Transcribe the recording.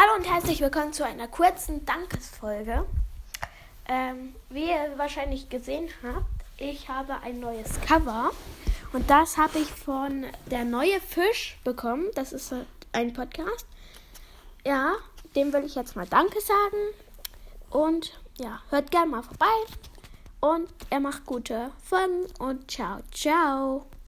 Hallo und herzlich willkommen zu einer kurzen Dankesfolge. Ähm, wie ihr wahrscheinlich gesehen habt, ich habe ein neues Cover und das habe ich von der neue Fisch bekommen. Das ist ein Podcast. Ja, dem will ich jetzt mal Danke sagen und ja, hört gerne mal vorbei und er macht gute Folgen und ciao, ciao.